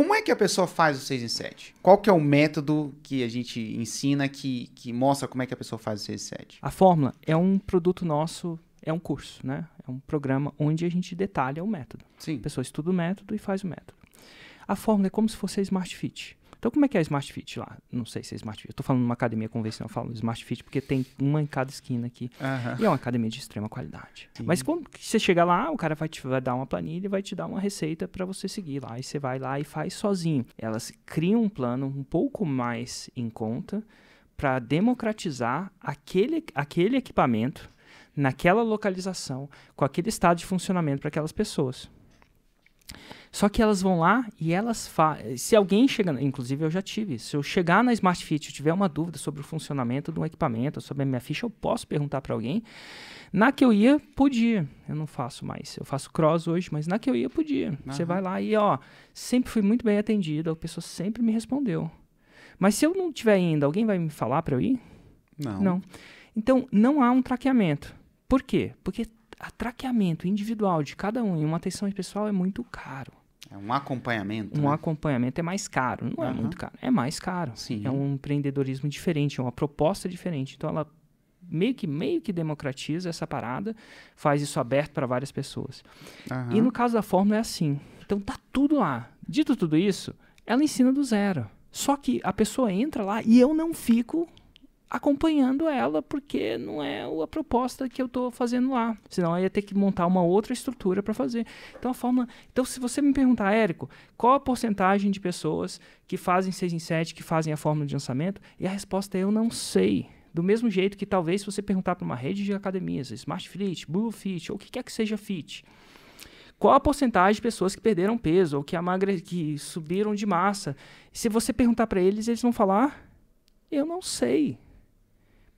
como é que a pessoa faz o 6 em 7? Qual que é o método que a gente ensina que, que mostra como é que a pessoa faz o 6 em 7? A fórmula é um produto nosso, é um curso, né? É um programa onde a gente detalha o método. Sim. A pessoa estuda o método e faz o método. A fórmula é como se fosse a Smart Fit. Então, como é que é a Smart Fit lá? Não sei se é Smart Fit. Eu tô falando numa academia convencional, eu falo Smart Fit porque tem uma em cada esquina aqui. Aham. E é uma academia de extrema qualidade. Sim. Mas quando você chega lá, o cara vai te vai dar uma planilha e vai te dar uma receita para você seguir lá. E você vai lá e faz sozinho. Elas criam um plano um pouco mais em conta para democratizar aquele, aquele equipamento naquela localização, com aquele estado de funcionamento para aquelas pessoas. Só que elas vão lá e elas fazem. Se alguém chega, inclusive eu já tive, se eu chegar na Smart Fit e tiver uma dúvida sobre o funcionamento de um equipamento, sobre a minha ficha, eu posso perguntar para alguém. Na que eu ia, podia. Eu não faço mais. Eu faço cross hoje, mas na que eu ia, podia. Você Aham. vai lá e, ó, sempre fui muito bem atendido, a pessoa sempre me respondeu. Mas se eu não tiver ainda, alguém vai me falar para eu ir? Não. Não. Então, não há um traqueamento. Por quê? Porque a traqueamento individual de cada um em uma atenção pessoal é muito caro. É um acompanhamento. Um né? acompanhamento é mais caro. Não é Aham. muito caro, é mais caro. Sim. É um empreendedorismo diferente, é uma proposta diferente. Então, ela meio que, meio que democratiza essa parada, faz isso aberto para várias pessoas. Aham. E no caso da fórmula é assim. Então tá tudo lá. Dito tudo isso, ela ensina do zero. Só que a pessoa entra lá e eu não fico acompanhando ela porque não é a proposta que eu estou fazendo lá. Senão eu ia ter que montar uma outra estrutura para fazer. Então a fórmula. Então, se você me perguntar, Érico, qual a porcentagem de pessoas que fazem 6 em 7, que fazem a fórmula de lançamento? E a resposta é eu não sei. Do mesmo jeito que talvez se você perguntar para uma rede de academias, Smart Fit, Blue Fit, ou o que quer que seja Fit, qual a porcentagem de pessoas que perderam peso ou que, amagre... que subiram de massa? Se você perguntar para eles, eles vão falar: Eu não sei.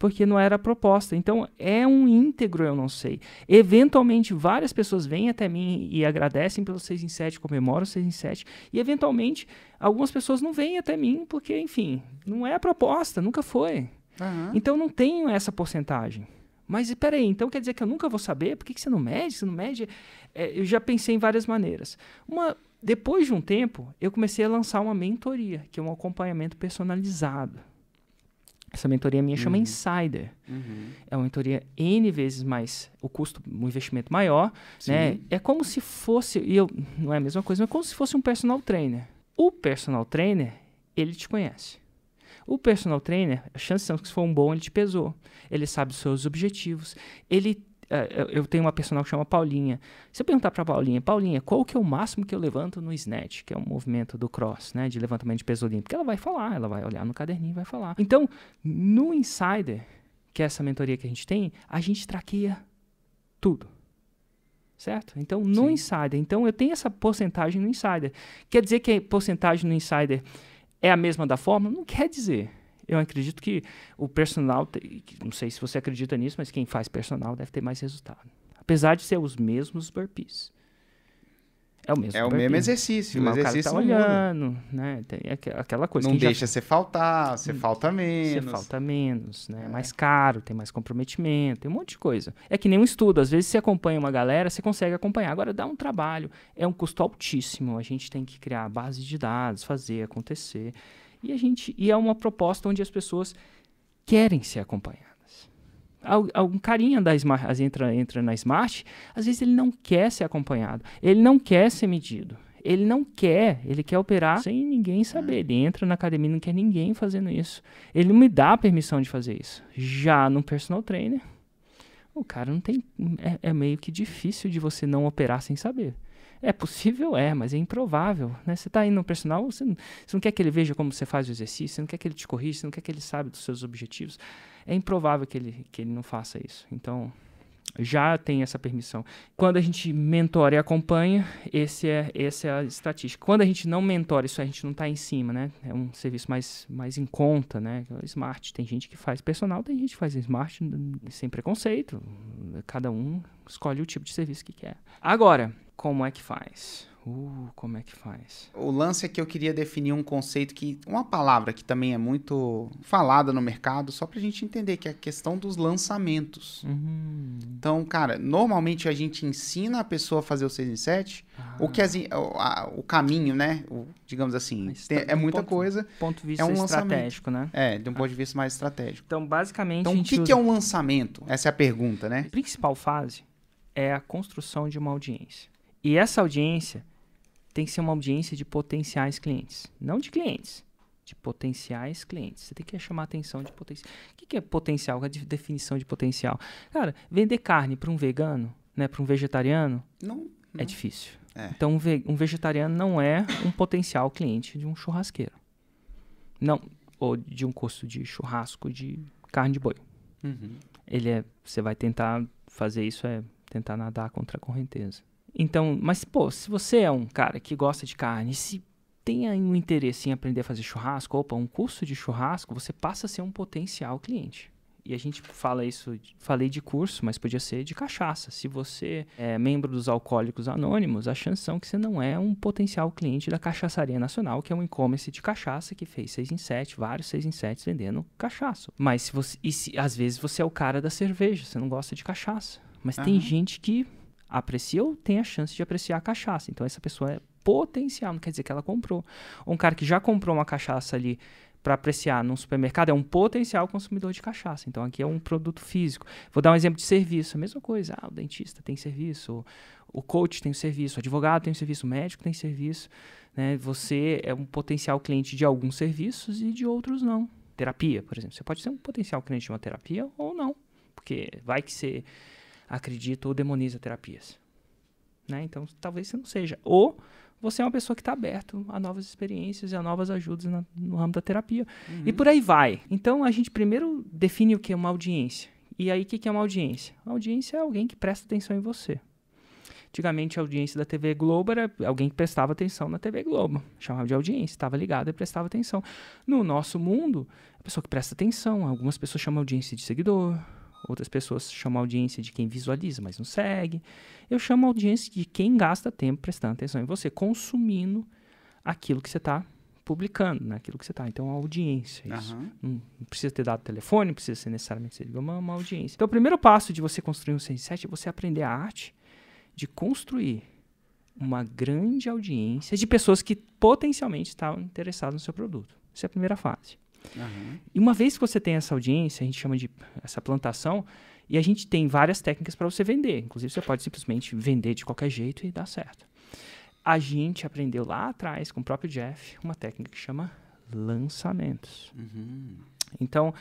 Porque não era a proposta. Então, é um íntegro, eu não sei. Eventualmente, várias pessoas vêm até mim e agradecem pelo 6 em 7, comemoram o 6 em 7. E, eventualmente, algumas pessoas não vêm até mim porque, enfim, não é a proposta, nunca foi. Aham. Então não tenho essa porcentagem. Mas e peraí, então quer dizer que eu nunca vou saber? Por que, que você não mede? Você não mede? É, eu já pensei em várias maneiras. Uma, depois de um tempo, eu comecei a lançar uma mentoria, que é um acompanhamento personalizado. Essa mentoria minha chama Uhum. Insider. Uhum. É uma mentoria N vezes mais o custo, um investimento maior, né? É como se fosse, e eu, não é a mesma coisa, mas como se fosse um personal trainer. O personal trainer, ele te conhece. O personal trainer, a chance são que se for um bom, ele te pesou. Ele sabe os seus objetivos. Ele, eu- eu tenho uma personal que chama Paulinha. Se eu perguntar para Paulinha, Paulinha, qual que é o máximo que eu levanto no snatch, que é um movimento do cross, né, de levantamento de peso olímpico? Ela vai falar, ela vai olhar no caderninho e vai falar. Então, no Insider, que é essa mentoria que a gente tem, a gente traqueia tudo. Certo? Então, no Sim. Insider. Então, eu tenho essa porcentagem no Insider. Quer dizer que a porcentagem no Insider é a mesma da fórmula? Não quer dizer. Eu acredito que o personal, não sei se você acredita nisso, mas quem faz personal deve ter mais resultado. Apesar de ser os mesmos burpees. É o mesmo É o burpee. mesmo exercício. O Mas o cara exercício tá não muda. olhando, né? Tem aque- aquela coisa. Não Quem já deixa você faltar, você falta você menos. falta menos, né? É. Mais caro, tem mais comprometimento, tem um monte de coisa. É que nem um estudo, às vezes você acompanha uma galera, você consegue acompanhar. Agora dá um trabalho, é um custo altíssimo, a gente tem que criar base de dados, fazer acontecer. E a gente e é uma proposta onde as pessoas querem ser acompanhadas. Al- Algum carinha da Smart, entra, entra na Smart, às vezes ele não quer ser acompanhado, ele não quer ser medido. Ele não quer, ele quer operar sem ninguém saber. Ele entra na academia e não quer ninguém fazendo isso. Ele não me dá a permissão de fazer isso. Já no personal trainer, o cara não tem. É, é meio que difícil de você não operar sem saber. É possível, é, mas é improvável. Né? Você está indo no personal, você não, você não quer que ele veja como você faz o exercício, você não quer que ele te corrija, você não quer que ele saiba dos seus objetivos. É improvável que ele, que ele não faça isso. Então, já tem essa permissão. Quando a gente mentora e acompanha, esse é, essa é a estatística. Quando a gente não mentora, isso a gente não está em cima, né? É um serviço mais, mais em conta, né? Smart. Tem gente que faz personal, tem gente que faz smart sem preconceito. Cada um escolhe o tipo de serviço que quer. Agora, como é que faz? Uh, como é que faz? O lance é que eu queria definir um conceito que. Uma palavra que também é muito falada no mercado, só pra gente entender, que é a questão dos lançamentos. Uhum. Então, cara, normalmente a gente ensina a pessoa a fazer o 6 em 7, o que as, o, a- o caminho, né? O- digamos assim, tem- é muita ponto- coisa. Ponto de vista É um lançamento. estratégico, né? É, de um ponto de vista mais estratégico. Então, basicamente, Então, o que, usa... que é um lançamento? Essa é a pergunta, né? A principal fase é a construção de uma audiência. E essa audiência tem que ser uma audiência de potenciais clientes. Não de clientes, de potenciais clientes. Você tem que chamar a atenção de potencial. O que que é potencial? Qual é a de- definição de potencial? Cara, vender carne para um vegano, né, para um vegetariano, Não, é difícil. É. Então, um, ve- um vegetariano não é um potencial cliente de um churrasqueiro. Não, ou de um custo de churrasco de carne de boi. Uhum. Ele é, você vai tentar fazer isso é tentar nadar contra a correnteza. Então, mas pô, se você é um cara que gosta de carne, se tem aí um interesse em aprender a fazer churrasco, opa, um curso de churrasco, você passa a ser um potencial cliente. E a gente fala isso, falei de curso, mas podia ser de cachaça. Se você é membro dos Alcoólicos Anônimos, a chance são que você não é um potencial cliente da Cachaçaria Nacional, que é um e-commerce de cachaça que fez 6 em 7, vários 6 em 7 vendendo cachaça. Mas se você, e se, às vezes você é o cara da cerveja, você não gosta de cachaça. Mas tem Aham. gente que aprecia ou tem a chance de apreciar a cachaça. Então essa pessoa é potencial, não quer dizer que ela comprou. Ou um cara que já comprou uma cachaça ali para apreciar num supermercado é um potencial consumidor de cachaça. Então aqui é um produto físico. Vou dar um exemplo de serviço, a mesma coisa. Ah, o dentista tem serviço, o, o coach tem serviço, o advogado tem serviço, o médico tem serviço. Né? Você é um potencial cliente de alguns serviços e de outros não. Terapia, por exemplo. Você pode ser um potencial cliente de uma terapia ou não. Porque vai que você acredita ou demoniza terapias. Né? Então, talvez você não seja. Ou você é uma pessoa que está aberto a novas experiências e a novas ajudas na- no ramo da terapia. E por aí vai. Então, a gente primeiro define o que é uma audiência. E aí, o que que é uma audiência? A audiência é alguém que presta atenção em você. Antigamente, a audiência da TV Globo era alguém que prestava atenção na TV Globo. Chamava de audiência, estava ligado e prestava atenção. No nosso mundo, a pessoa que presta atenção, algumas pessoas chamam audiência de seguidor, outras pessoas chamam audiência de quem visualiza, mas não segue. Eu chamo audiência de quem gasta tempo prestando atenção em você, consumindo aquilo que você está publicando, né? aquilo que você está. Então, a audiência, isso. Aham. Não, não precisa ter dado telefone, não precisa ser necessariamente ser uma, uma audiência. Então, o primeiro passo de você construir um 107 é você aprender a arte de construir uma grande audiência de pessoas que potencialmente estavam interessadas no seu produto. Essa é a primeira fase. Aham. E uma vez que você tem essa audiência, a gente chama de essa plantação, e a gente tem várias técnicas para você vender. Inclusive, você pode simplesmente vender de qualquer jeito e dar certo. A gente aprendeu lá atrás, com o próprio Jeff, uma técnica que chama lançamentos. Uhum. Então,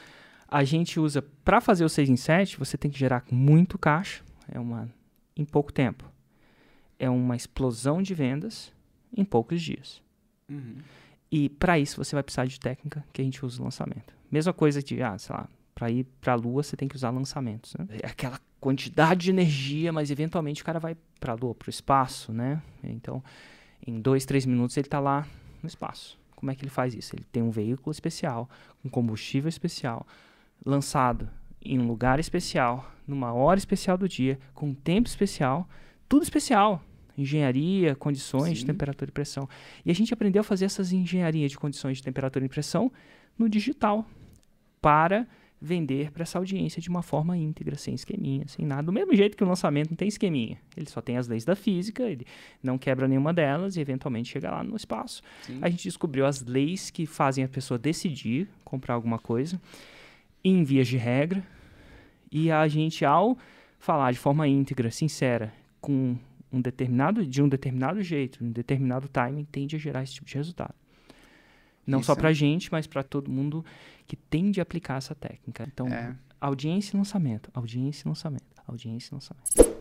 a gente usa para fazer o 6 em 7, você tem que gerar muito caixa, é uma em pouco tempo. É uma explosão de vendas em poucos dias. Uhum. E para isso você vai precisar de técnica que a gente usa no lançamento. Mesma coisa de, ah, sei lá, para ir para a lua você tem que usar lançamentos, né? É aquela quantidade de energia, mas eventualmente o cara vai para a lua, para o espaço, né? Então, em dois, três minutos ele está lá no espaço. Como é que ele faz isso? Ele tem um veículo especial, um combustível especial, lançado em um lugar especial, numa hora especial do dia, com um tempo especial, tudo especial. Engenharia, condições de Sim. temperatura e pressão. E a gente aprendeu a fazer essas engenharias de condições de temperatura e pressão no digital para vender para essa audiência de uma forma íntegra, sem esqueminha, sem nada. Do mesmo jeito que o lançamento não tem esqueminha. Ele só tem as leis da física, ele não quebra nenhuma delas e eventualmente chega lá no espaço. Sim. A gente descobriu as leis que fazem a pessoa decidir comprar alguma coisa em vias de regra. E a gente, ao falar de forma íntegra, sincera, com um determinado, de um determinado jeito, um determinado timing, tende a gerar esse tipo de resultado. Não Isso só é- pra gente, mas para todo mundo que tende a aplicar essa técnica. Então, É. audiência e lançamento, audiência e lançamento, audiência e lançamento.